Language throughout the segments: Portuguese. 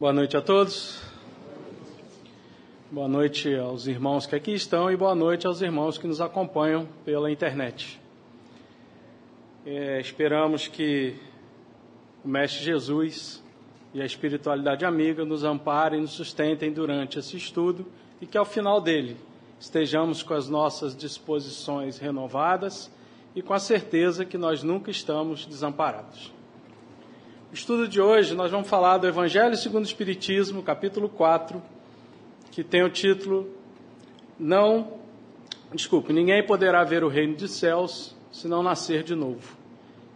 Boa noite a todos. Boa noite aos irmãos que aqui estão e boa noite aos irmãos que nos acompanham pela internet. É, esperamos que o Mestre Jesus e a espiritualidade amiga nos amparem e nos sustentem durante esse estudo e que ao final dele estejamos com as nossas disposições renovadas e com a certeza que nós nunca estamos desamparados. Estudo de hoje, nós vamos falar do Evangelho segundo o Espiritismo, capítulo 4, que tem o título Não, desculpe, ninguém poderá ver o reino dos céus se não nascer de novo.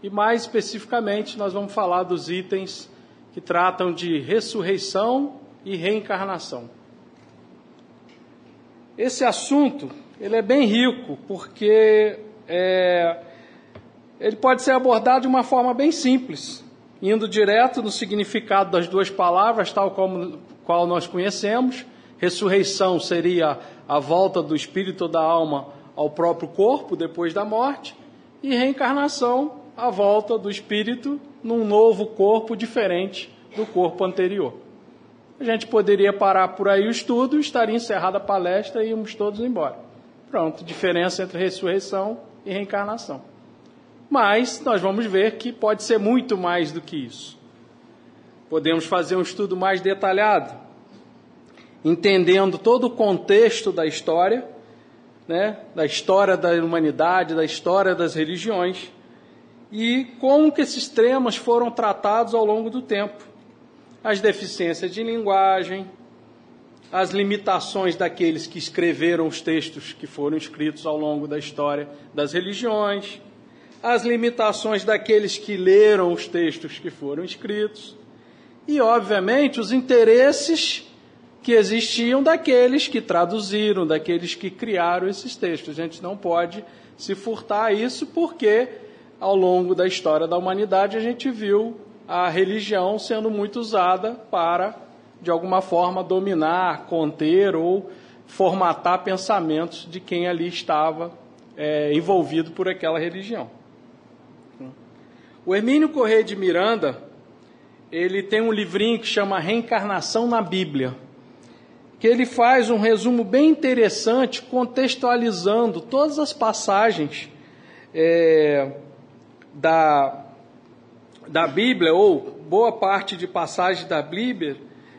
E mais especificamente, nós vamos falar dos itens que tratam de ressurreição e reencarnação. Esse assunto ele é bem rico porque é, ele pode ser abordado de uma forma bem simples indo direto no significado das duas palavras, tal como qual nós conhecemos. Ressurreição seria a volta do espírito da alma ao próprio corpo depois da morte, e reencarnação, a volta do espírito num novo corpo diferente do corpo anterior. A gente poderia parar por aí o estudo, estaria encerrada a palestra e íamos todos embora. Pronto, diferença entre ressurreição e reencarnação. Mas nós vamos ver que pode ser muito mais do que isso. Podemos fazer um estudo mais detalhado, entendendo todo o contexto da história, né, da história da humanidade, da história das religiões, e como que esses temas foram tratados ao longo do tempo. As deficiências de linguagem, as limitações daqueles que escreveram os textos que foram escritos ao longo da história das religiões, as limitações daqueles que leram os textos que foram escritos e, obviamente, os interesses que existiam daqueles que traduziram, daqueles que criaram esses textos. A gente não pode se furtar a isso porque, ao longo da história da humanidade, a gente viu a religião sendo muito usada para, de alguma forma, dominar, conter ou formatar pensamentos de quem ali estava é, envolvido por aquela religião. O Hermínio Corrêa de Miranda, ele tem um livrinho que chama Reencarnação na Bíblia, que ele faz um resumo bem interessante, contextualizando todas as passagens é, da, da Bíblia, ou boa parte de passagens da Bíblia,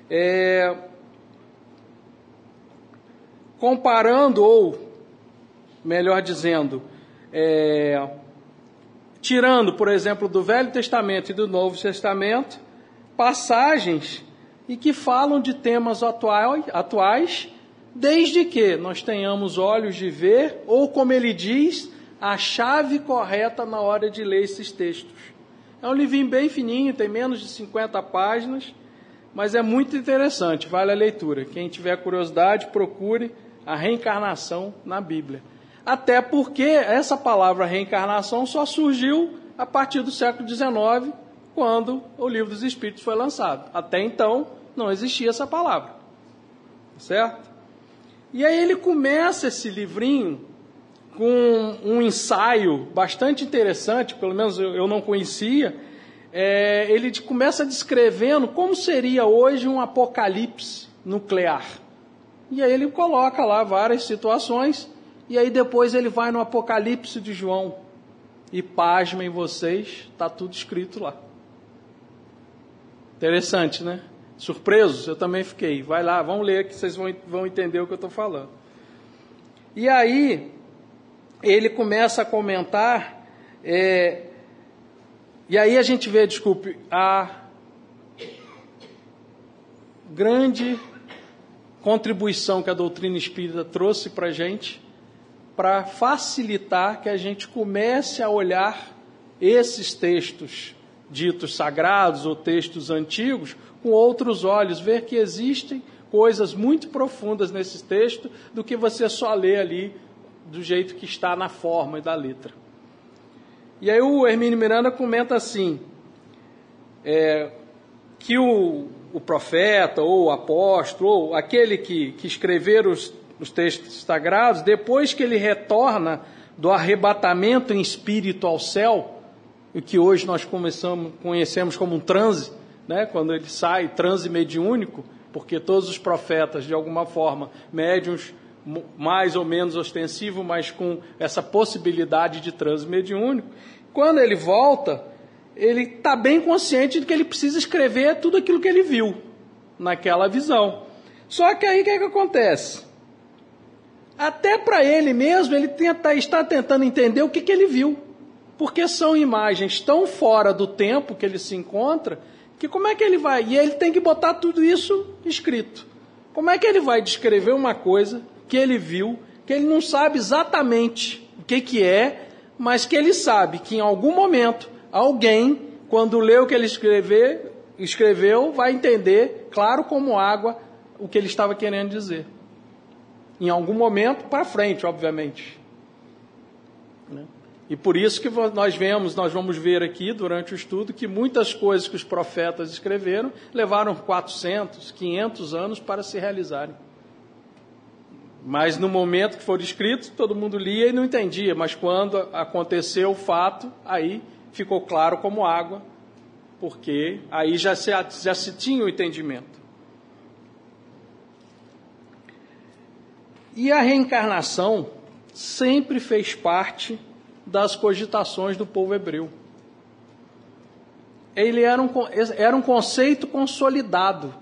é, comparando, ou melhor dizendo, é, tirando, por exemplo, do Velho Testamento e do Novo Testamento, passagens e que falam de temas atuais, desde que nós tenhamos olhos de ver, ou como ele diz, a chave correta na hora de ler esses textos. É um livrinho bem fininho, tem menos de 50 páginas, mas é muito interessante, vale a leitura. Quem tiver curiosidade, procure a reencarnação na Bíblia. Até porque essa palavra reencarnação só surgiu a partir do século XIX, quando o Livro dos Espíritos foi lançado. Até então, não existia essa palavra. Certo? E aí ele começa esse livrinho com um ensaio bastante interessante, pelo menos eu não conhecia. É, ele começa descrevendo como seria hoje um apocalipse nuclear. E aí ele coloca lá várias situações e aí depois ele vai no Apocalipse de João. E pasmem vocês, está tudo escrito lá. Interessante, né? Surpresos? Eu também fiquei. Vai lá, vamos ler que vocês vão, vão entender o que eu estou falando. E aí, ele começa a comentar, é, e aí a gente vê, desculpe, a grande contribuição que a doutrina espírita trouxe para a gente para facilitar que a gente comece a olhar esses textos ditos sagrados ou textos antigos com outros olhos, ver que existem coisas muito profundas nesses textos do que você só lê ali do jeito que está na forma e da letra. E aí o Hermínio Miranda comenta assim, é, que o, o profeta ou o apóstolo ou aquele que, que escrever os os textos sagrados, depois que ele retorna do arrebatamento em espírito ao céu, o que hoje nós conhecemos como um transe, né, quando ele sai transe mediúnico, porque todos os profetas, de alguma forma, médiums mais ou menos ostensivo, mas com essa possibilidade de transe mediúnico, quando ele volta, ele está bem consciente de que ele precisa escrever tudo aquilo que ele viu naquela visão. Só que aí o que, é que acontece? Até para ele mesmo, ele tenta, está tentando entender o que, que ele viu. Porque são imagens tão fora do tempo que ele se encontra, que como é que ele vai? E ele tem que botar tudo isso escrito. Como é que ele vai descrever uma coisa que ele viu, que ele não sabe exatamente o que, que é, mas que ele sabe que em algum momento alguém, quando lê o que ele escrever, escreveu, vai entender, claro como água, o que ele estava querendo dizer. Em algum momento para frente, obviamente. Né? E por isso que nós vemos, nós vamos ver aqui durante o estudo que muitas coisas que os profetas escreveram levaram 400, 500 anos para se realizarem. Mas no momento que foram escritos, todo mundo lia e não entendia. Mas quando aconteceu o fato, aí ficou claro como água, porque aí já se, já se tinha o entendimento. E a reencarnação sempre fez parte das cogitações do povo hebreu. Ele era um, era um conceito consolidado,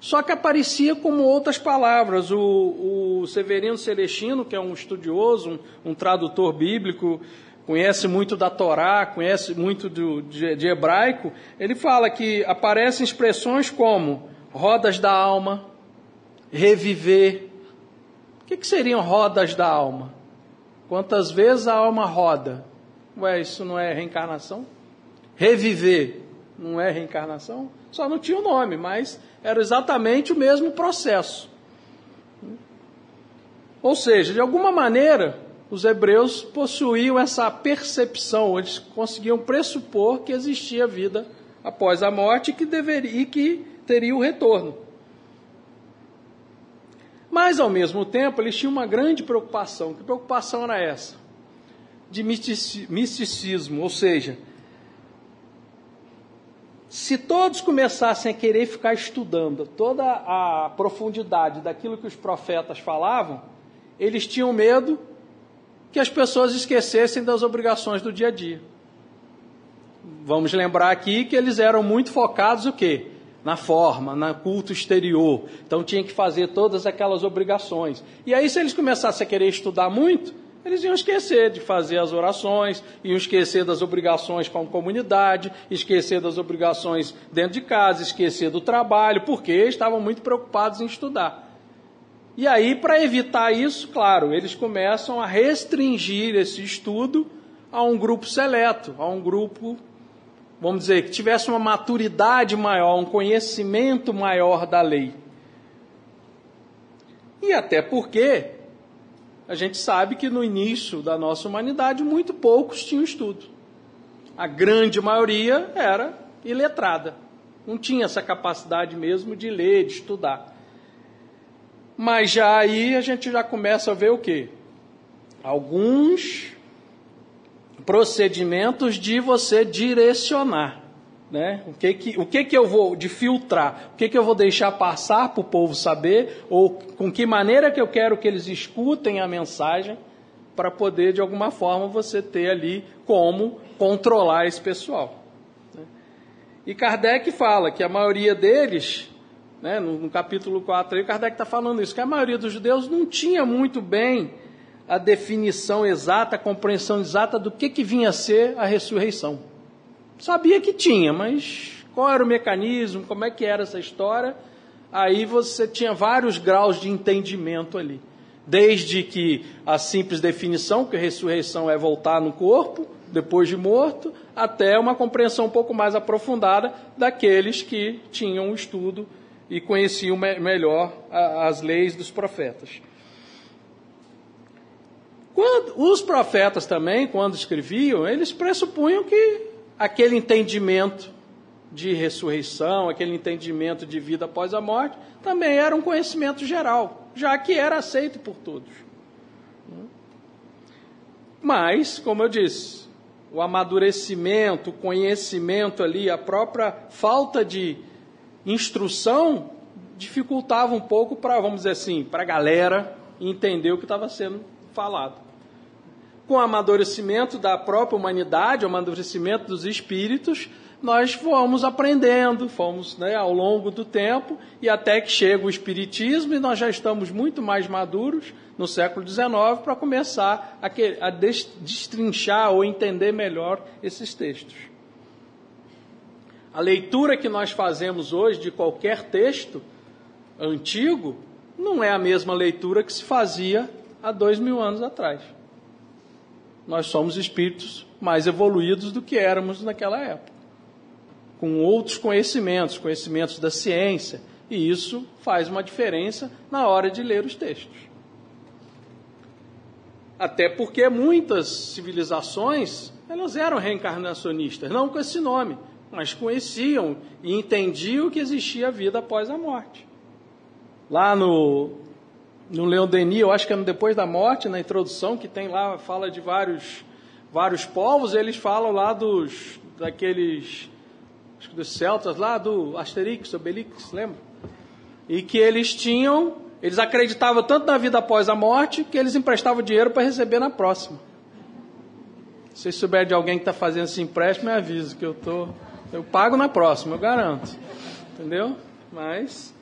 só que aparecia como outras palavras. O, o Severino Celestino, que é um estudioso, um, um tradutor bíblico, conhece muito da Torá, conhece muito do, de, de hebraico, ele fala que aparecem expressões como rodas da alma, reviver. O que, que seriam rodas da alma? Quantas vezes a alma roda? Ué, isso não é reencarnação? Reviver não é reencarnação? Só não tinha o nome, mas era exatamente o mesmo processo. Ou seja, de alguma maneira, os hebreus possuíam essa percepção, eles conseguiam pressupor que existia vida após a morte que, deveria, e que teria o retorno. Mas, ao mesmo tempo, eles tinham uma grande preocupação. Que preocupação era essa? De misticismo, ou seja, se todos começassem a querer ficar estudando toda a profundidade daquilo que os profetas falavam, eles tinham medo que as pessoas esquecessem das obrigações do dia a dia. Vamos lembrar aqui que eles eram muito focados o quê? Na forma, no culto exterior. Então tinha que fazer todas aquelas obrigações. E aí, se eles começassem a querer estudar muito, eles iam esquecer de fazer as orações, iam esquecer das obrigações com a comunidade, esquecer das obrigações dentro de casa, esquecer do trabalho, porque estavam muito preocupados em estudar. E aí, para evitar isso, claro, eles começam a restringir esse estudo a um grupo seleto, a um grupo vamos dizer, que tivesse uma maturidade maior, um conhecimento maior da lei. E até porque a gente sabe que no início da nossa humanidade muito poucos tinham estudo. A grande maioria era iletrada. Não tinha essa capacidade mesmo de ler, de estudar. Mas já aí a gente já começa a ver o quê? Alguns procedimentos de você direcionar. Né? O, que, que, o que, que eu vou de filtrar? O que, que eu vou deixar passar para o povo saber? Ou com que maneira que eu quero que eles escutem a mensagem para poder, de alguma forma, você ter ali como controlar esse pessoal. Né? E Kardec fala que a maioria deles, né, no, no capítulo 4, aí, Kardec está falando isso, que a maioria dos judeus não tinha muito bem a definição exata, a compreensão exata do que, que vinha a ser a ressurreição. Sabia que tinha, mas qual era o mecanismo, como é que era essa história? Aí você tinha vários graus de entendimento ali. Desde que a simples definição, que a ressurreição é voltar no corpo, depois de morto, até uma compreensão um pouco mais aprofundada daqueles que tinham estudo e conheciam melhor as leis dos profetas. Quando, os profetas também, quando escreviam, eles pressupunham que aquele entendimento de ressurreição, aquele entendimento de vida após a morte, também era um conhecimento geral, já que era aceito por todos. Mas, como eu disse, o amadurecimento, o conhecimento ali, a própria falta de instrução dificultava um pouco para, vamos dizer assim, para a galera entender o que estava sendo falado. Com o amadurecimento da própria humanidade, o amadurecimento dos espíritos, nós fomos aprendendo, fomos né, ao longo do tempo, e até que chega o Espiritismo, e nós já estamos muito mais maduros no século XIX para começar a, a destrinchar ou entender melhor esses textos. A leitura que nós fazemos hoje de qualquer texto antigo não é a mesma leitura que se fazia há dois mil anos atrás. Nós somos espíritos mais evoluídos do que éramos naquela época com outros conhecimentos, conhecimentos da ciência, e isso faz uma diferença na hora de ler os textos. Até porque muitas civilizações elas eram reencarnacionistas, não com esse nome, mas conheciam e entendiam que existia vida após a morte. Lá no, no Leon Denis, eu acho que é depois da morte, na introdução, que tem lá, fala de vários, vários povos, eles falam lá dos daqueles acho que dos celtas lá do Asterix, Obelix, lembra? E que eles tinham, eles acreditavam tanto na vida após a morte que eles emprestavam dinheiro para receber na próxima. Se vocês souberem de alguém que está fazendo esse empréstimo, me avisa que eu tô, eu pago na próxima, eu garanto, entendeu? Mas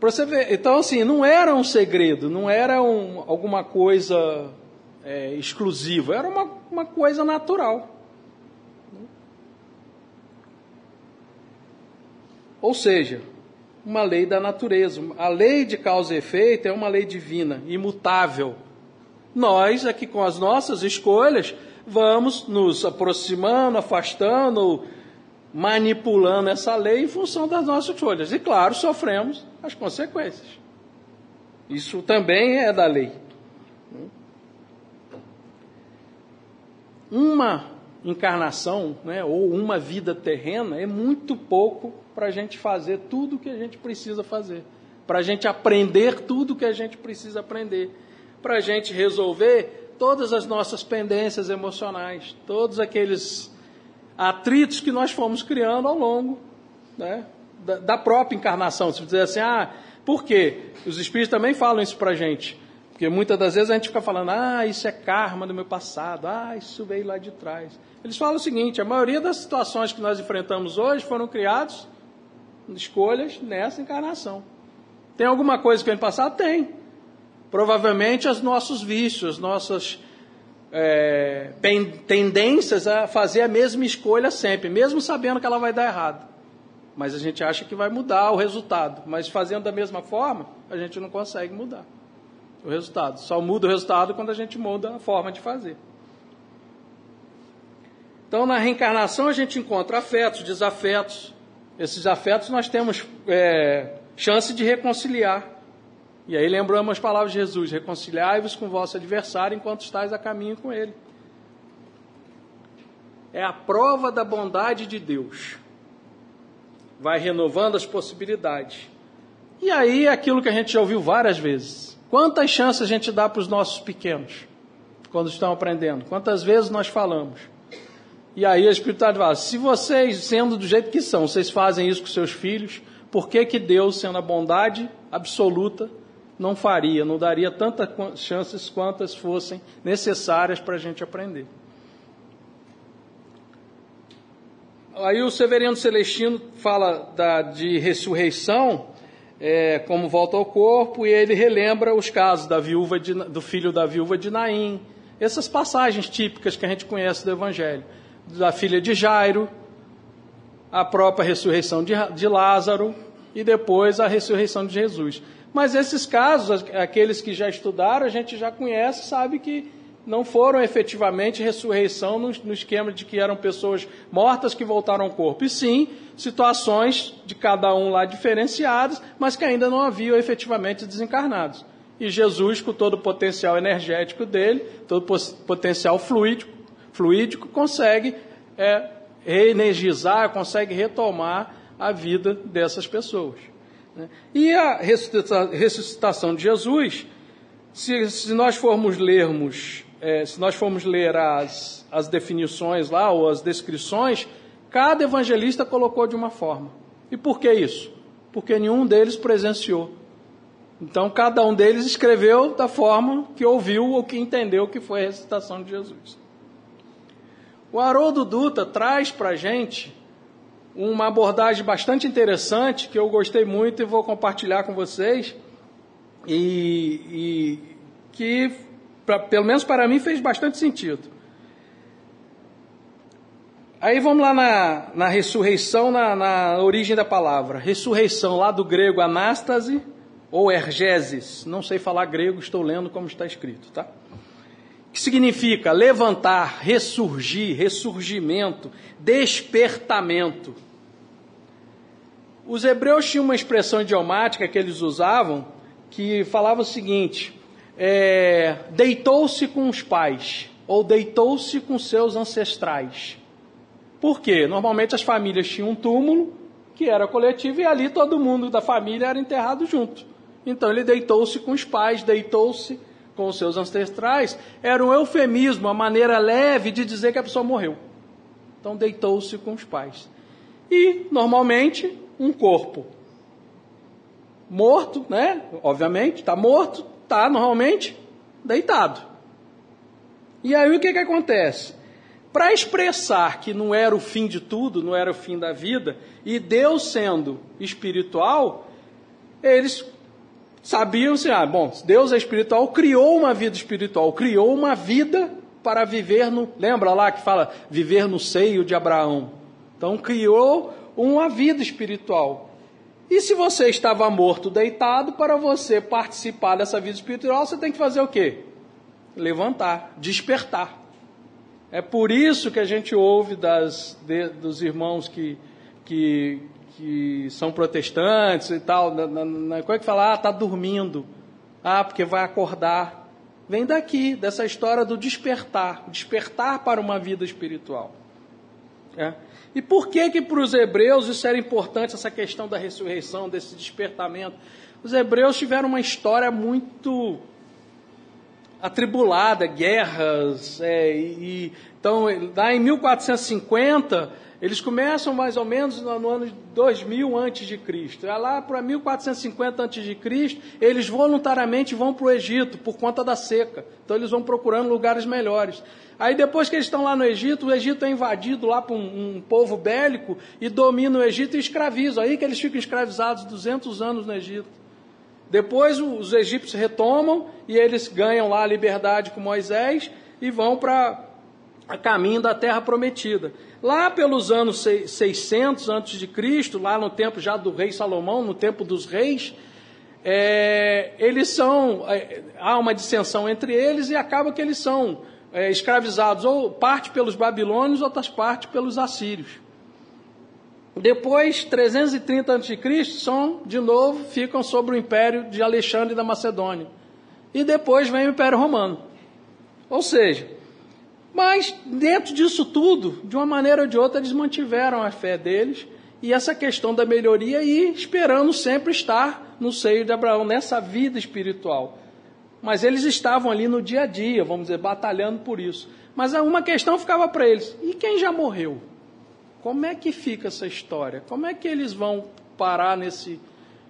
para você ver, então assim, não era um segredo, não era um, alguma coisa é, exclusiva, era uma, uma coisa natural. Ou seja, uma lei da natureza. A lei de causa e efeito é uma lei divina, imutável. Nós, aqui com as nossas escolhas, vamos nos aproximando, afastando, manipulando essa lei em função das nossas escolhas. E, claro, sofremos as consequências. Isso também é da lei. Uma encarnação, né, ou uma vida terrena, é muito pouco para a gente fazer tudo o que a gente precisa fazer, para a gente aprender tudo o que a gente precisa aprender, para a gente resolver todas as nossas pendências emocionais, todos aqueles atritos que nós fomos criando ao longo né, da, da, própria encarnação. Se dizer assim, ah, por quê? Os espíritos também falam isso para gente. Porque muitas das vezes a gente fica falando, ah, isso é karma do meu passado, ah, isso veio lá de trás. Eles falam o seguinte: a maioria das situações que nós enfrentamos hoje foram criadas escolhas nessa encarnação. Tem alguma coisa que ano passado? Tem. Provavelmente os nossos vícios, nossas é, tendências a fazer a mesma escolha sempre, mesmo sabendo que ela vai dar errado. Mas a gente acha que vai mudar o resultado. Mas fazendo da mesma forma, a gente não consegue mudar o resultado. Só muda o resultado quando a gente muda a forma de fazer. Então, na reencarnação, a gente encontra afetos, desafetos. Esses afetos nós temos é, chance de reconciliar. E aí lembramos as palavras de Jesus: reconciliai-vos com vosso adversário enquanto estáis a caminho com ele. É a prova da bondade de Deus. Vai renovando as possibilidades. E aí, aquilo que a gente já ouviu várias vezes Quantas chances a gente dá para os nossos pequenos quando estão aprendendo? Quantas vezes nós falamos? E aí a espiritualidade fala: se vocês, sendo do jeito que são, vocês fazem isso com seus filhos, por que, que Deus, sendo a bondade absoluta, não faria, não daria tantas chances quantas fossem necessárias para a gente aprender? Aí o Severino Celestino fala da, de ressurreição é, como volta ao corpo, e ele relembra os casos da viúva de, do filho da viúva de Naim, essas passagens típicas que a gente conhece do Evangelho, da filha de Jairo, a própria ressurreição de, de Lázaro e depois a ressurreição de Jesus. Mas esses casos, aqueles que já estudaram, a gente já conhece, sabe que não foram efetivamente ressurreição no, no, esquema de que eram pessoas mortas que voltaram ao corpo, e sim situações de cada um lá diferenciadas, mas que ainda não haviam efetivamente desencarnados. E Jesus, com todo o potencial energético dele, todo o potencial fluídico, fluídico consegue é, reenergizar, consegue retomar a vida dessas pessoas. Né? E a ressuscitação de Jesus, se, se nós formos lermos é, se nós formos ler as, as definições lá, ou as descrições, cada evangelista colocou de uma forma. E por que isso? Porque nenhum deles presenciou. Então, cada um deles escreveu da forma que ouviu ou que entendeu que foi a recitação de Jesus. O Haroldo Dutra traz para a gente uma abordagem bastante interessante que eu gostei muito e vou compartilhar com vocês e, e que, pra, pelo menos para mim, fez bastante sentido. Aí vamos lá na, na ressurreição, na, na origem da palavra. Ressurreição, lá do grego anástase ou ergeses. Não sei falar grego, estou lendo como está escrito, tá? Que significa levantar, ressurgir, ressurgimento, despertamento. Os hebreus tinham uma expressão idiomática que eles usavam que falava o seguinte: é, deitou-se com os pais ou deitou-se com seus ancestrais. Por quê? Normalmente as famílias tinham um túmulo que era coletivo e ali todo mundo da família era enterrado junto. Então ele deitou-se com os pais, deitou-se com os seus ancestrais. Era um eufemismo, uma maneira leve de dizer que a pessoa morreu. Então deitou-se com os pais. E normalmente um corpo morto, né? Obviamente, está morto, está normalmente deitado. E aí o que, que acontece? Para expressar que não era o fim de tudo, não era o fim da vida, e Deus sendo espiritual, eles sabiam assim, ah, bom, Deus é espiritual, criou uma vida espiritual, criou uma vida para viver no, lembra lá que fala viver no seio de Abraão. Então criou uma vida espiritual. E se você estava morto deitado, para você participar dessa vida espiritual, você tem que fazer o quê? Levantar, despertar. É por isso que a gente ouve das, de, dos irmãos que, que, que são protestantes e tal, na, na, na coisa que fala, ah, está dormindo. Ah, porque vai acordar. Vem daqui, dessa história do despertar, despertar para uma vida espiritual. É. E por que que para os hebreus isso era importante, essa questão da ressurreição, desse despertamento? Os hebreus tiveram uma história muito atribulada, guerras, é, e, então lá em 1450 eles começam mais ou menos no, ano de 2000 antes de Cristo. Lá para 1450 antes de Cristo, eles voluntariamente vão para o Egito por conta da seca. Então eles vão procurando lugares melhores. Aí depois que eles estão lá no Egito, o Egito é invadido lá por um, um povo bélico e domina o Egito e escraviza. Aí que eles ficam escravizados 200 anos no Egito. Depois os egípcios retomam e eles ganham lá a liberdade com Moisés e vão para a caminho da terra prometida. Lá pelos anos 600 antes de Cristo, lá no tempo já do rei Salomão, no tempo dos reis, é, eles são é, há uma dissensão entre eles e acaba que eles são é, escravizados, ou parte pelos babilônios, outras parte pelos assírios. Depois, 330 a.C., são, de novo, ficam sobre o império de Alexandre da Macedônia. E depois vem o Império Romano. Ou seja, mas dentro disso tudo, de uma maneira ou de outra, eles mantiveram a fé deles e essa questão da melhoria e esperando sempre estar no seio de Abraão, nessa vida espiritual. Mas eles estavam ali no dia a dia, vamos dizer, batalhando por isso. Mas uma questão ficava para eles: e quem já morreu? Como é que fica essa história? Como é que eles vão parar nesse.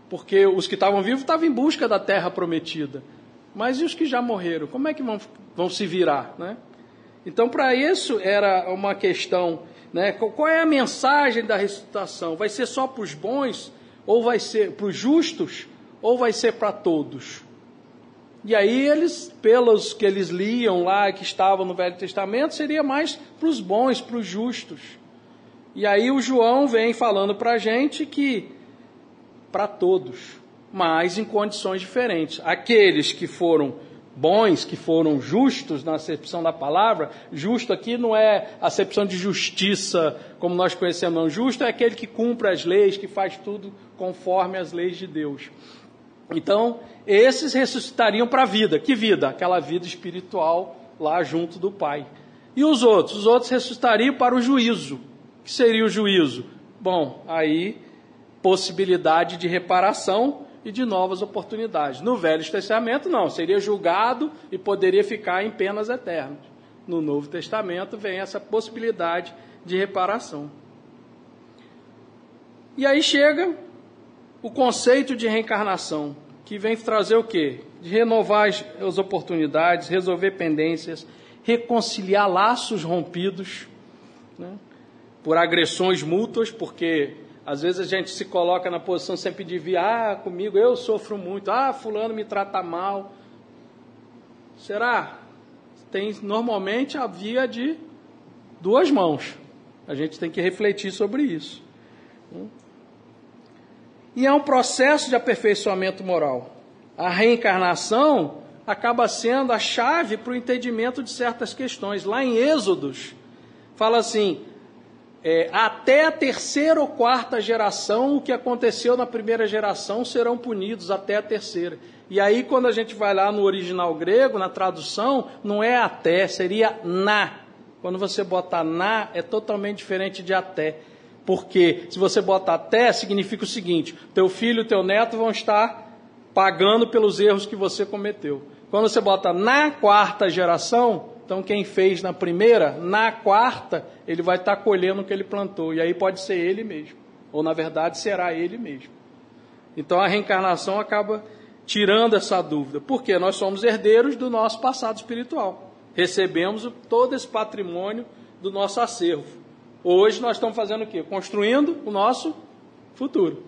Porque os que estavam vivos estavam em busca da terra prometida. Mas e os que já morreram? Como é que vão, vão se virar? Né? Então, para isso, era uma questão: né? qual é a mensagem da ressuscitação? Vai ser só para os bons? Ou vai ser para os justos? Ou vai ser para todos? E aí eles, pelos que eles liam lá, que estavam no Velho Testamento, seria mais para os bons, para os justos. E aí o João vem falando para a gente que para todos, mas em condições diferentes. Aqueles que foram bons, que foram justos na acepção da palavra, justo aqui não é acepção de justiça como nós conhecemos, não. Justo é aquele que cumpre as leis, que faz tudo conforme as leis de Deus. Então, esses ressuscitariam para a vida. Que vida? Aquela vida espiritual lá junto do Pai. E os outros? Os outros ressuscitariam para o juízo. Que seria o juízo? Bom, aí possibilidade de reparação e de novas oportunidades. No Velho Testamento, não, seria julgado e poderia ficar em penas eternas. No Novo Testamento vem essa possibilidade de reparação. E aí chega o conceito de reencarnação, que vem trazer o quê? De renovar as oportunidades, resolver pendências, reconciliar laços rompidos né? Por agressões mútuas, porque às vezes a gente se coloca na posição sempre de vir, ah, comigo eu sofro muito, ah, fulano me trata mal. Será? Tem normalmente a via de duas mãos. A gente tem que refletir sobre isso. E é um processo de aperfeiçoamento moral. A reencarnação acaba sendo a chave para o entendimento de certas questões. Lá em Êxodos, fala assim: é, até a terceira ou quarta geração, o que aconteceu na primeira geração serão punidos até a terceira. E aí, quando a gente vai lá no original grego, na tradução, não é até, seria na. Quando você bota na, é totalmente diferente de até. Porque se você bota até, significa o seguinte: teu filho teu neto vão estar pagando pelos erros que você cometeu. Quando você bota na quarta geração, então quem fez na primeira, na quarta, ele vai estar colhendo o que ele plantou. E aí pode ser ele mesmo. Ou na verdade será ele mesmo. Então a reencarnação acaba tirando essa dúvida. Porque nós somos herdeiros do nosso passado espiritual. Recebemos todo esse patrimônio do nosso acervo. Hoje nós estamos fazendo o quê? Construindo o nosso futuro.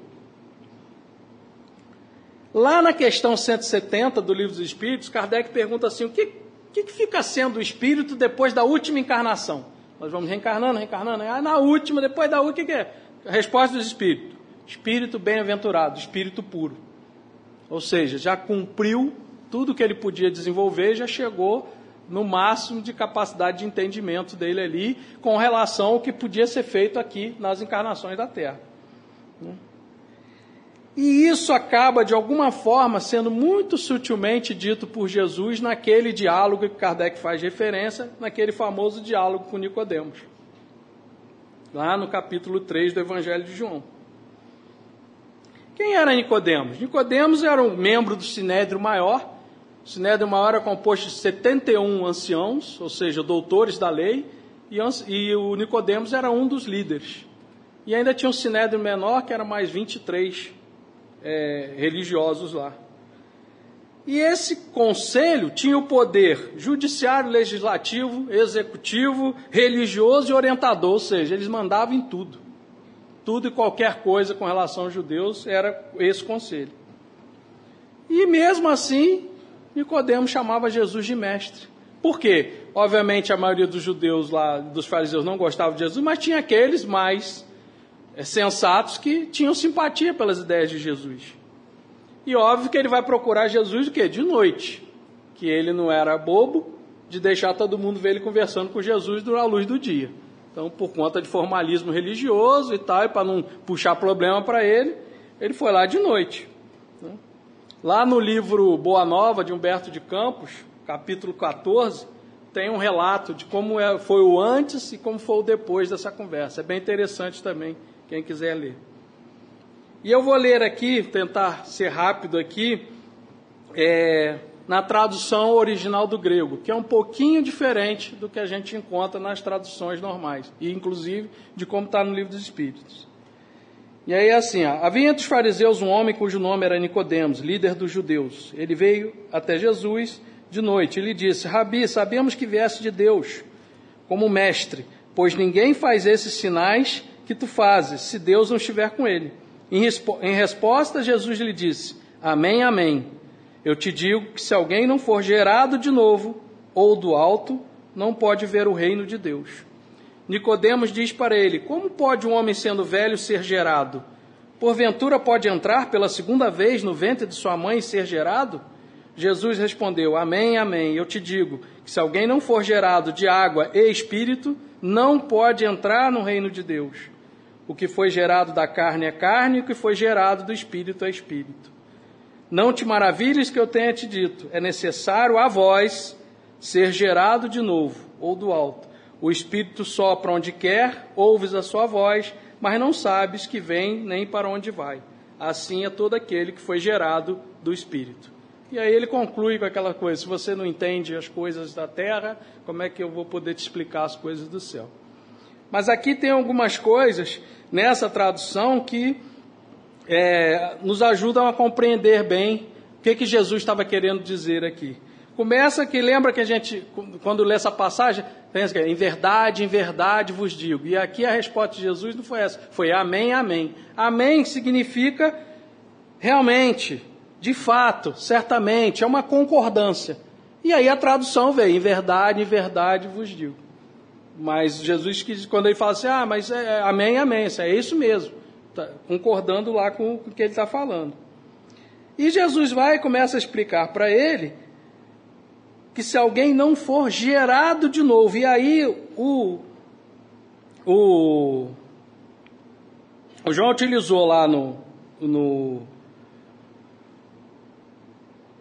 Lá na questão 170 do Livro dos Espíritos, Kardec pergunta assim: o que, que fica sendo o espírito depois da última encarnação? Nós vamos reencarnando, reencarnando. Ah, na última, depois da última, o que, que é? A resposta dos espíritos: espírito bem-aventurado, espírito puro. Ou seja, já cumpriu tudo que ele podia desenvolver, já chegou no máximo de capacidade de entendimento dele ali com relação ao que podia ser feito aqui nas encarnações da Terra. E isso acaba, de alguma forma, sendo muito sutilmente dito por Jesus naquele diálogo que Kardec faz referência, naquele famoso diálogo com Nicodemos. Lá no capítulo 3 do Evangelho de João. Quem era Nicodemos? Nicodemos era um membro do Sinédrio Maior, o Sinédrio Maior era composto de 71 anciãos, ou seja, doutores da lei, e, e o Nicodemos era um dos líderes. E ainda tinha um Sinédrio menor, que era mais 23 é, religiosos lá. E esse conselho tinha o poder judiciário, legislativo, executivo, religioso e orientador, ou seja, eles mandavam em tudo. Tudo e qualquer coisa com relação aos judeus era esse conselho. E mesmo assim, Nicodemos chamava Jesus de mestre. Por quê? Obviamente a maioria dos judeus lá, dos fariseus, não gostava de Jesus, mas tinha aqueles mais sensatos que tinham simpatia pelas ideias de Jesus. E óbvio que ele vai procurar Jesus o quê? De noite. Que ele não era bobo de deixar todo mundo ver ele conversando com Jesus à luz do dia. Então, por conta de formalismo religioso e tal, e para não puxar problema para ele, ele foi lá de noite. Lá no livro Boa Nova, de Humberto de Campos, capítulo 14, tem um relato de como é, foi o antes e como foi o depois dessa conversa. É bem interessante também, quem quiser ler. E eu vou ler aqui, tentar ser rápido aqui, é, na tradução original do grego, que é um pouquinho diferente do que a gente encontra nas traduções normais, e inclusive de como está no livro dos Espíritos. E aí assim, ó, havia entre os fariseus um homem cujo nome era Nicodemos, líder dos judeus. Ele veio até Jesus de noite e lhe disse: Rabi, sabemos que vieste de Deus como mestre, pois ninguém faz esses sinais que tu fazes, se Deus não estiver com ele. Em, respo em resposta, Jesus lhe disse: Amém, amém. Eu te digo que se alguém não for gerado de novo ou do alto, não pode ver o reino de Deus. Nicodemos diz para ele: Como pode um homem sendo velho ser gerado? Porventura pode entrar pela segunda vez no ventre de sua mãe e ser gerado? Jesus respondeu: Amém, amém. Eu te digo que se alguém não for gerado de água e espírito, não pode entrar no reino de Deus. O que foi gerado da carne é carne, e o que foi gerado do espírito é espírito. Não te maravilhes que eu tenha te dito, é necessário a vós ser gerado de novo, ou do alto. O Espírito sopra onde quer, ouves a sua voz, mas não sabes que vem nem para onde vai. Assim é todo aquele que foi gerado do Espírito. E aí ele conclui com aquela coisa: se você não entende as coisas da terra, como é que eu vou poder te explicar as coisas do céu? Mas aqui tem algumas coisas nessa tradução que é, nos ajudam a compreender bem o que, que Jesus estava querendo dizer aqui. Começa que lembra que a gente, quando lê essa passagem, pensa que é, em verdade, em verdade vos digo. E aqui a resposta de Jesus não foi essa, foi amém, amém. Amém significa realmente, de fato, certamente, é uma concordância. E aí a tradução veio, em verdade, em verdade vos digo. Mas Jesus, quando ele fala assim, ah, mas é, é amém, amém, é isso mesmo. Tá concordando lá com o que ele está falando. E Jesus vai e começa a explicar para ele que se alguém não for gerado de novo, e aí o, o, o João utilizou lá no, no,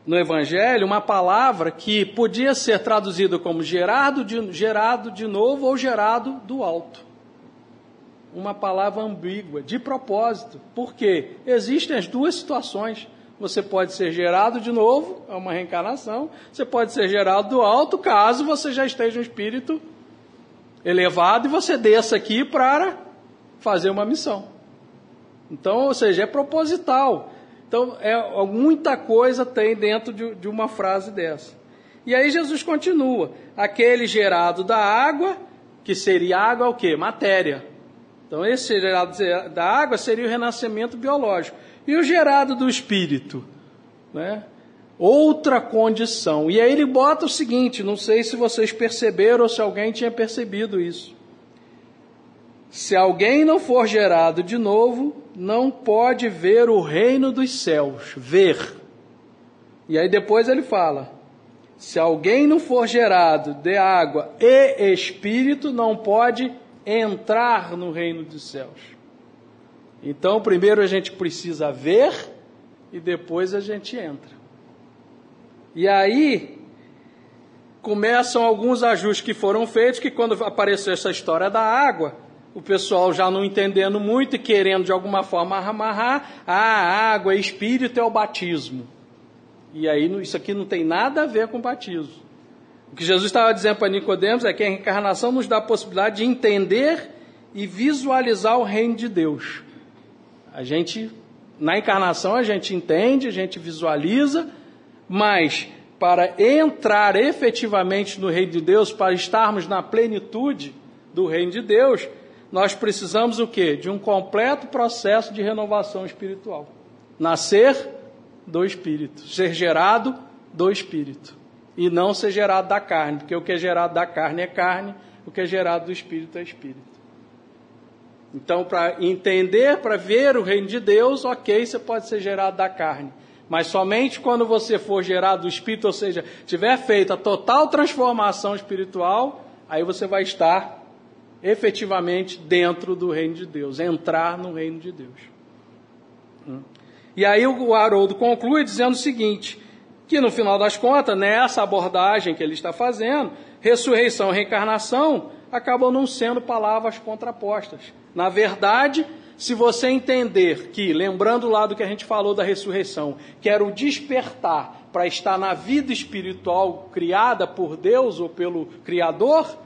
no Evangelho uma palavra que podia ser traduzida como gerado de, gerado de novo ou gerado do alto. Uma palavra ambígua, de propósito. Porque existem as duas situações. Você pode ser gerado de novo, é uma reencarnação. Você pode ser gerado do alto, caso você já esteja um espírito elevado e você desça aqui para fazer uma missão. Então, ou seja, é proposital. Então, é, muita coisa tem dentro de, de uma frase dessa. E aí Jesus continua: aquele gerado da água, que seria água o quê? Matéria. Então, esse gerado da água seria o renascimento biológico. E o gerado do espírito? Né? Outra condição. E aí ele bota o seguinte: não sei se vocês perceberam ou se alguém tinha percebido isso. Se alguém não for gerado de novo, não pode ver o reino dos céus. Ver. E aí depois ele fala: se alguém não for gerado de água e espírito, não pode entrar no reino dos céus. Então, primeiro a gente precisa ver e depois a gente entra. E aí começam alguns ajustes que foram feitos, que quando apareceu essa história da água, o pessoal já não entendendo muito e querendo de alguma forma amarrar, ah, a água, espírito é o batismo. E aí isso aqui não tem nada a ver com batismo. O que Jesus estava dizendo para Nicodemos é que a reencarnação nos dá a possibilidade de entender e visualizar o reino de Deus. A gente, na encarnação, a gente entende, a gente visualiza, mas para entrar efetivamente no reino de Deus, para estarmos na plenitude do reino de Deus, nós precisamos o quê? De um completo processo de renovação espiritual. Nascer do Espírito, ser gerado do Espírito. E não ser gerado da carne, porque o que é gerado da carne é carne, o que é gerado do Espírito é Espírito. Então, para entender, para ver o reino de Deus, ok, você pode ser gerado da carne. Mas somente quando você for gerado do Espírito, ou seja, tiver feito a total transformação espiritual, aí você vai estar efetivamente dentro do reino de Deus, entrar no reino de Deus. Hum. E aí o Haroldo conclui dizendo o seguinte: que no final das contas, nessa abordagem que ele está fazendo, ressurreição e reencarnação acabam não sendo palavras contrapostas. Na verdade, se você entender que, lembrando lá do que a gente falou da ressurreição, que era o despertar para estar na vida espiritual criada por Deus ou pelo Criador,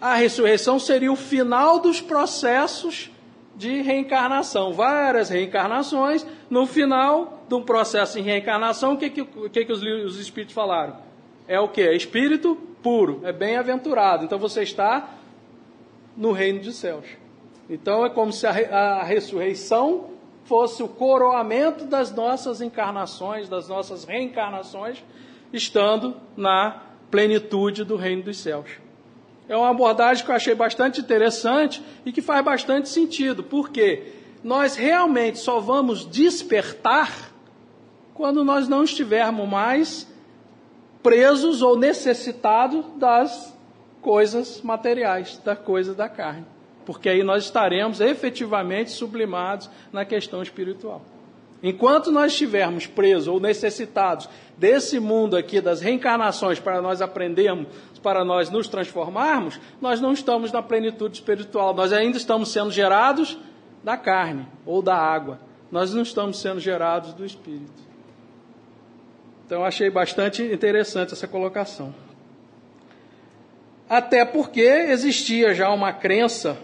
a ressurreição seria o final dos processos de reencarnação. Várias reencarnações. No final de um processo de reencarnação, o que, que, que, que os, os espíritos falaram? É o que? É espírito puro, é bem-aventurado. Então você está no reino dos céus. Então é como se a, a ressurreição fosse o coroamento das nossas encarnações, das nossas reencarnações, estando na plenitude do reino dos céus. É uma abordagem que eu achei bastante interessante e que faz bastante sentido, porque nós realmente só vamos despertar quando nós não estivermos mais presos ou necessitados das coisas materiais, das coisas da carne. Porque aí nós estaremos efetivamente sublimados na questão espiritual. Enquanto nós estivermos presos ou necessitados desse mundo aqui, das reencarnações, para nós aprendermos, para nós nos transformarmos, nós não estamos na plenitude espiritual, nós ainda estamos sendo gerados da carne ou da água, nós não estamos sendo gerados do Espírito. Então, achei bastante interessante essa colocação. Até porque existia já uma crença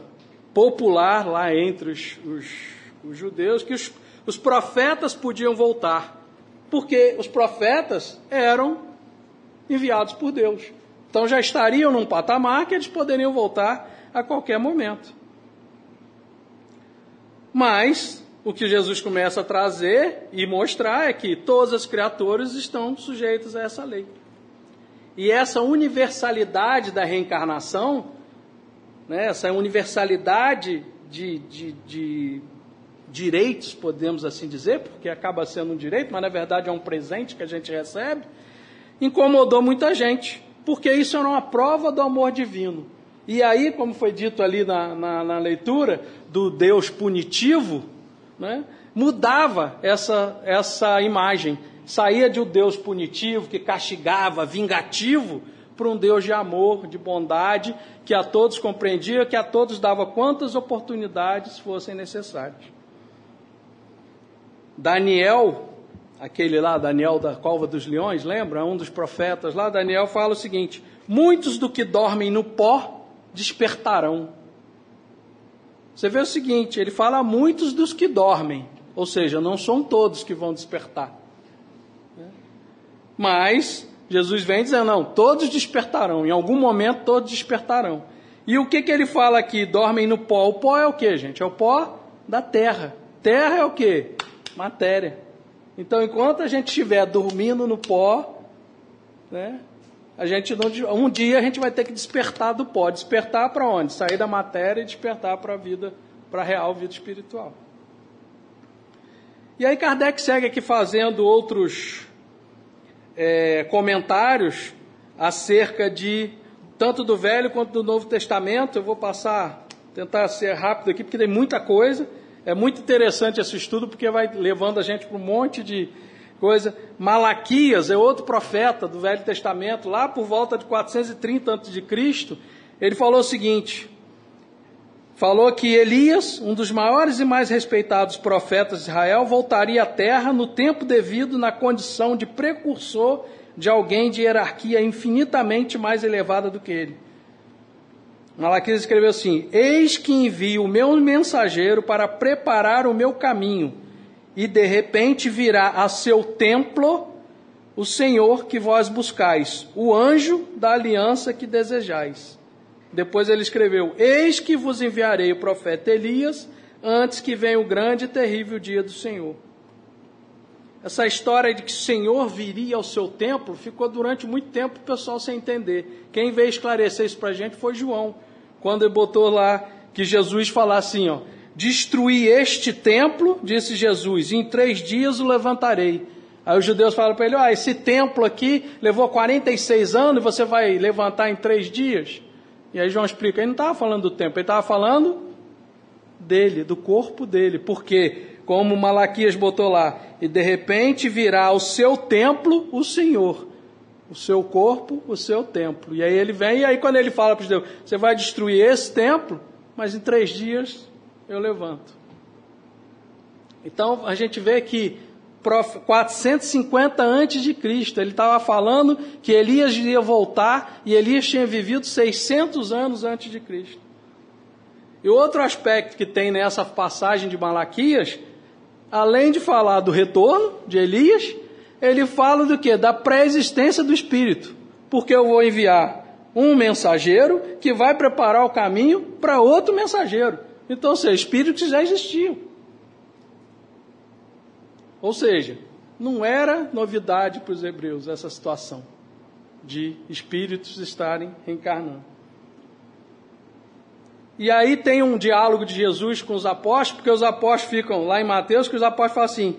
popular lá entre os, os, os judeus que os, os profetas podiam voltar, porque os profetas eram enviados por Deus. Então já estariam num patamar que eles poderiam voltar a qualquer momento. Mas o que Jesus começa a trazer e mostrar é que todas as criaturas estão sujeitas a essa lei. E essa universalidade da reencarnação, né, essa universalidade de, de, de direitos, podemos assim dizer, porque acaba sendo um direito, mas na verdade é um presente que a gente recebe, incomodou muita gente, porque isso era uma prova do amor divino. E aí, como foi dito ali na, na, na leitura, do Deus punitivo, né, mudava essa, essa imagem. Saía de um Deus punitivo, que castigava, vingativo, para um Deus de amor, de bondade, que a todos compreendia, que a todos dava quantas oportunidades fossem necessárias. Daniel, aquele lá, Daniel da Cova dos Leões, lembra? Um dos profetas lá, Daniel fala o seguinte: Muitos do que dormem no pó despertarão. Você vê o seguinte, ele fala muitos dos que dormem, ou seja, não são todos que vão despertar. Mas Jesus vem dizendo, não, todos despertarão, em algum momento todos despertarão. E o que, que ele fala aqui? Dormem no pó. O pó é o que, gente? É o pó da terra. Terra é o que? Matéria. Então, enquanto a gente estiver dormindo no pó, né, a gente não, um dia a gente vai ter que despertar do pó. Despertar para onde? Sair da matéria e despertar para a vida, para a real vida espiritual. E aí Kardec segue aqui fazendo outros é, comentários acerca de tanto do Velho quanto do Novo Testamento. Eu vou passar, tentar ser rápido aqui, porque tem muita coisa. É muito interessante esse estudo, porque vai levando a gente para um monte de, coisa. Malaquias é outro profeta do Velho Testamento, lá por volta de 430 a.C., ele falou o seguinte: falou que Elias, um dos maiores e mais respeitados profetas de Israel, voltaria à terra no tempo devido, na condição de precursor de alguém de hierarquia infinitamente mais elevada do que ele. Malaquias escreveu assim: Eis que envio o meu mensageiro para preparar o meu caminho e de repente virá a seu templo o Senhor que vós buscais, o anjo da aliança que desejais. Depois ele escreveu: Eis que vos enviarei o profeta Elias antes que venha o grande e terrível dia do Senhor. Essa história de que o Senhor viria ao seu templo ficou durante muito tempo o pessoal sem entender. Quem veio esclarecer isso para a gente foi João, quando ele botou lá que Jesus falasse assim: ó, Destruí este templo, disse Jesus, em três dias o levantarei. Aí os judeus falam para ele: ah, esse templo aqui levou 46 anos e você vai levantar em três dias? E aí João explica: ele não estava falando do templo, ele estava falando dele, do corpo dele. Porque, como Malaquias botou lá, e de repente virá ao seu templo o Senhor, o seu corpo, o seu templo. E aí ele vem, e aí quando ele fala para os judeus: você vai destruir esse templo, mas em três dias eu levanto. Então a gente vê que 450 antes de Cristo, ele estava falando que Elias iria voltar e Elias tinha vivido 600 anos antes de Cristo. E outro aspecto que tem nessa passagem de Malaquias, além de falar do retorno de Elias, ele fala do que? Da pré-existência do Espírito. Porque eu vou enviar um mensageiro que vai preparar o caminho para outro mensageiro. Então, seja, espíritos já existiam. Ou seja, não era novidade para os hebreus essa situação de espíritos estarem reencarnando. E aí tem um diálogo de Jesus com os apóstolos, porque os apóstolos ficam lá em Mateus, que os apóstolos falam assim: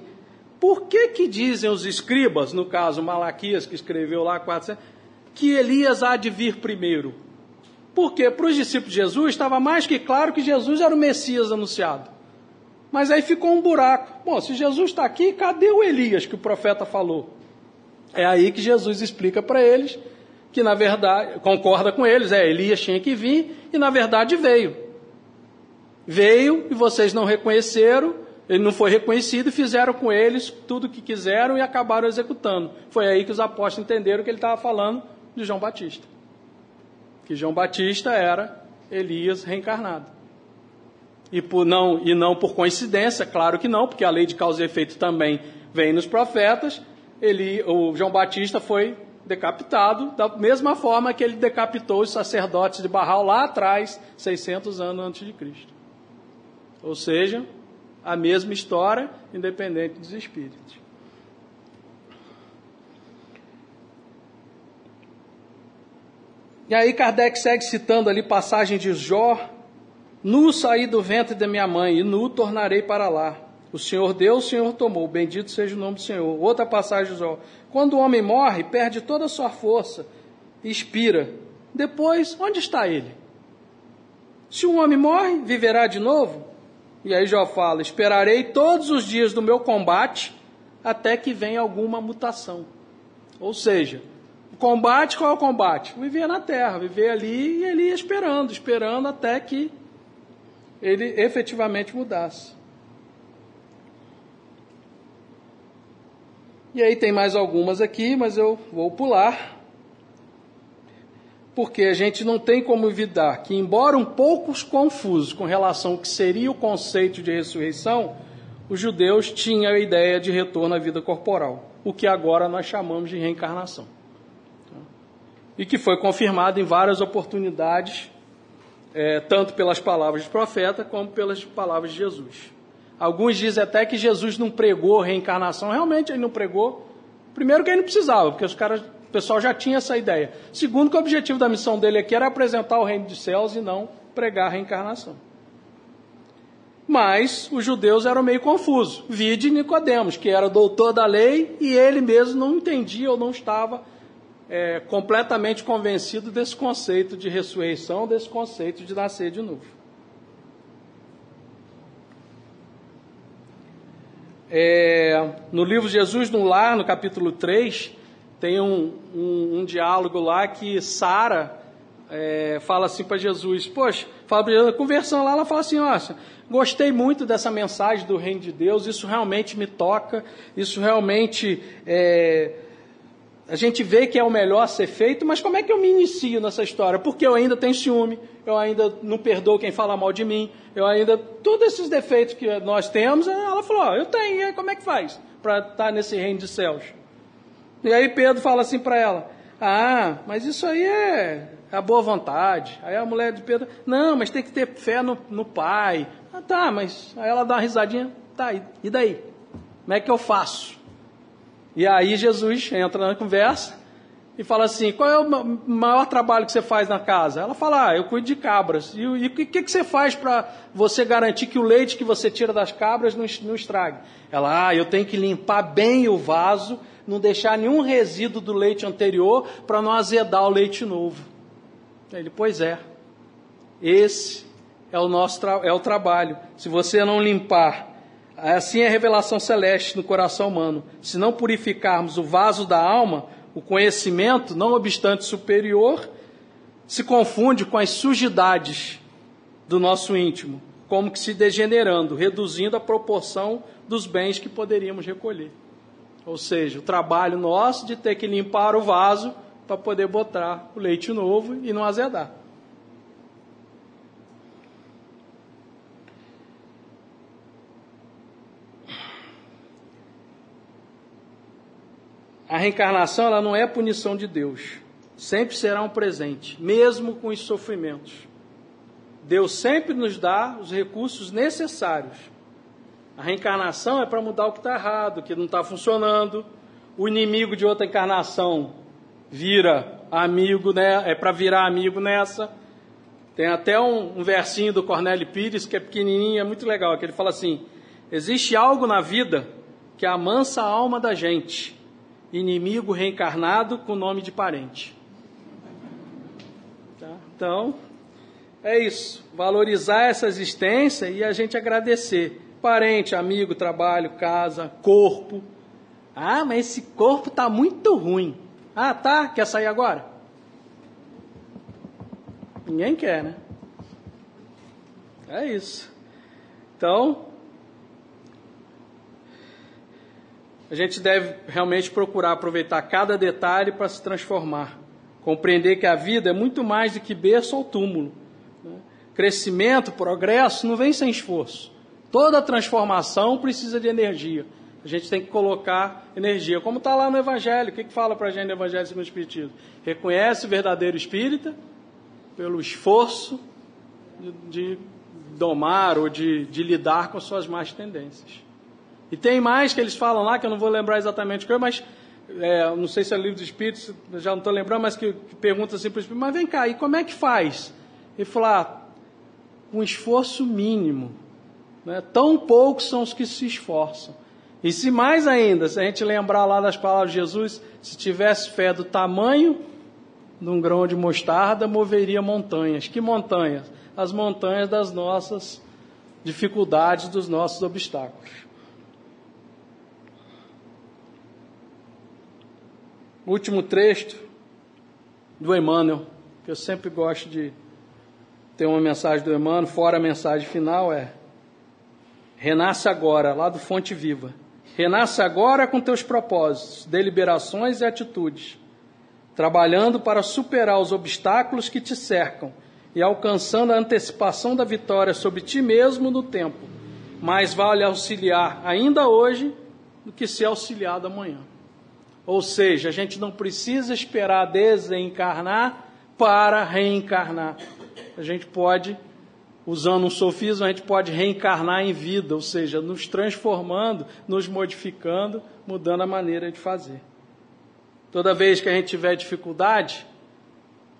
por que que dizem os escribas, no caso Malaquias, que escreveu lá 400, que Elias há de vir primeiro? Porque para os discípulos de Jesus estava mais que claro que Jesus era o Messias anunciado. Mas aí ficou um buraco. Bom, se Jesus está aqui, cadê o Elias que o profeta falou? É aí que Jesus explica para eles que, na verdade, concorda com eles, é, Elias tinha que vir e, na verdade, veio. Veio e vocês não reconheceram, ele não foi reconhecido e fizeram com eles tudo o que quiseram e acabaram executando. Foi aí que os apóstolos entenderam que ele estava falando de João Batista. que João Batista era Elias reencarnado. E, por não, e não por coincidência, claro que não, porque a lei de causa e efeito também vem nos profetas. Ele, o João Batista foi decapitado da mesma forma que ele decapitou os sacerdotes de Barral lá atrás, 600 anos antes de Cristo. Ou seja, a mesma história, independente dos espíritos. E aí Kardec segue citando ali passagem de Jó: Nu saí do ventre da minha mãe, e nu tornarei para lá. O Senhor deu, o Senhor tomou. Bendito seja o nome do Senhor. Outra passagem de Jó: Quando o homem morre, perde toda a sua força, expira. Depois, onde está ele? Se um homem morre, viverá de novo? E aí Jó fala: Esperarei todos os dias do meu combate até que venha alguma mutação. Ou seja, o combate, qual é o combate? Viver na terra, viver ali e ia esperando, esperando até que ele efetivamente mudasse. E aí tem mais algumas aqui, mas eu vou pular. Porque a gente não tem como evitar que, embora um pouco confusos com relação ao que seria o conceito de ressurreição, os judeus tinham a ideia de retorno à vida corporal, o que agora nós chamamos de reencarnação e que foi confirmado em várias oportunidades, é, tanto pelas palavras do profeta como pelas palavras de Jesus. Alguns dizem até que Jesus não pregou reencarnação, realmente ele não pregou. Primeiro que ele não precisava, porque os caras, o pessoal já tinha essa ideia. Segundo que o objetivo da missão dele aqui era apresentar o reino dos céus e não pregar a reencarnação. Mas os judeus eram meio confusos. Vide Nicodemos, que era doutor da lei e ele mesmo não entendia ou não estava é, completamente convencido desse conceito de ressurreição, desse conceito de nascer de novo. É, no livro Jesus no Lar, no capítulo 3, tem um, um, um diálogo lá que Sara é, fala assim para Jesus, poxa, fala para Jesus, conversando lá, ela fala assim, nossa, gostei muito dessa mensagem do reino de Deus, isso realmente me toca, isso realmente é, a gente vê que é o melhor a ser feito, mas como é que eu me inicio nessa história? Porque eu ainda tenho ciúme, eu ainda não perdoo quem fala mal de mim, eu ainda. Todos esses defeitos que nós temos, ela falou: oh, eu tenho, e aí como é que faz para estar tá nesse reino de céus? E aí Pedro fala assim para ela: ah, mas isso aí é a boa vontade. Aí a mulher de Pedro: não, mas tem que ter fé no, no pai. Ah, tá, mas. Aí ela dá uma risadinha: tá, e daí? Como é que eu faço? E aí Jesus entra na conversa e fala assim: qual é o maior trabalho que você faz na casa? Ela fala: ah, eu cuido de cabras. E o que, que, você faz para você garantir que o leite que você tira das cabras não, não estrague? Ela: ah, eu tenho que limpar bem o vaso, não deixar nenhum resíduo do leite anterior para não azedar o leite novo. Ele: pois é, esse é o nosso é o trabalho. Se você não limpar Assim é a revelação celeste no coração humano. Se não purificarmos o vaso da alma, o conhecimento, não obstante superior, se confunde com as sujidades do nosso íntimo, como que se degenerando, reduzindo a proporção dos bens que poderíamos recolher. Ou seja, o trabalho nosso de ter que limpar o vaso para poder botar o leite novo e não azedar. Reencarnação ela não é punição de Deus. Sempre será um presente, mesmo com os sofrimentos. Deus sempre nos dá os recursos necessários. A reencarnação é para mudar o que está errado, o que não está funcionando. O inimigo de outra encarnação vira amigo, né? É para virar amigo nessa. Tem até um, um versinho do Cornélio Pires que é pequenininho, é muito legal, que ele fala assim: existe algo na vida que amansa a alma da gente inimigo reencarnado com nome de parente. Tá? Então, é isso. Valorizar essa existência e a gente agradecer. Parente, amigo, trabalho, casa, corpo. Ah, mas esse corpo está muito ruim. Ah, tá? Quer sair agora? Ninguém quer, né? É isso. Então, A gente deve realmente procurar aproveitar cada detalhe para se transformar, Compreender que a vida é muito mais do que berço ou túmulo. Né? Crescimento, progresso não vem sem esforço. Toda transformação precisa de energia. A gente tem que colocar energia. Como está lá no Evangelho. O que, que fala para a gente no Evangelho segundo o Espiritismo? Reconhece o verdadeiro espírita pelo esforço de, de domar ou de, de, lidar com suas más tendências. E tem mais que eles falam lá, que eu não vou lembrar exatamente o que, mas é, não sei se é livro dos Espíritos, já não estou lembrando, mas que, que pergunta assim para o Espírito, mas vem cá, e como é que faz? Ele falou, ah, com esforço mínimo. Né? Tão poucos são os que se esforçam. E se mais ainda, se a gente lembrar lá das palavras de Jesus, se tivesse fé do tamanho de um grão de mostarda, moveria montanhas. Que montanhas? As montanhas das nossas dificuldades, dos nossos obstáculos. O último trecho do Emmanuel, que eu sempre gosto de ter uma mensagem do Emmanuel, fora a mensagem final, é Renasce agora, lá do Fonte Viva. Renasce agora com teus propósitos, deliberações e atitudes, trabalhando para superar os obstáculos que te cercam e alcançando a antecipação da vitória sobre ti mesmo no tempo. Mais vale auxiliar ainda hoje do que ser auxiliado amanhã. Ou seja, a gente não precisa esperar desencarnar para reencarnar. A gente pode, usando um sofismo, a gente pode reencarnar em vida, ou seja, nos transformando, nos modificando, mudando a maneira de fazer. Toda vez que a gente tiver dificuldade,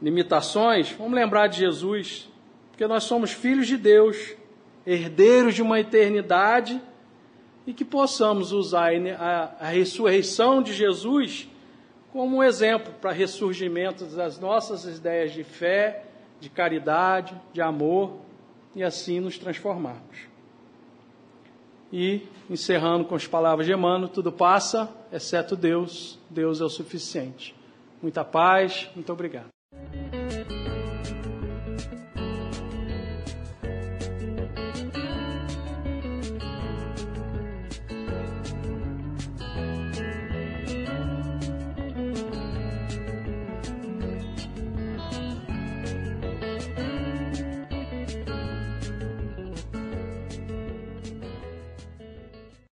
limitações, vamos lembrar de Jesus, porque nós somos filhos de Deus, herdeiros de uma eternidade e que possamos usar a, ressurreição de Jesus como um exemplo para ressurgimento das nossas ideias de fé, de caridade, de amor e assim nos transformarmos. E, encerrando com as palavras de Emmanuel, tudo passa, exceto Deus, Deus é o suficiente. Muita paz, muito obrigado.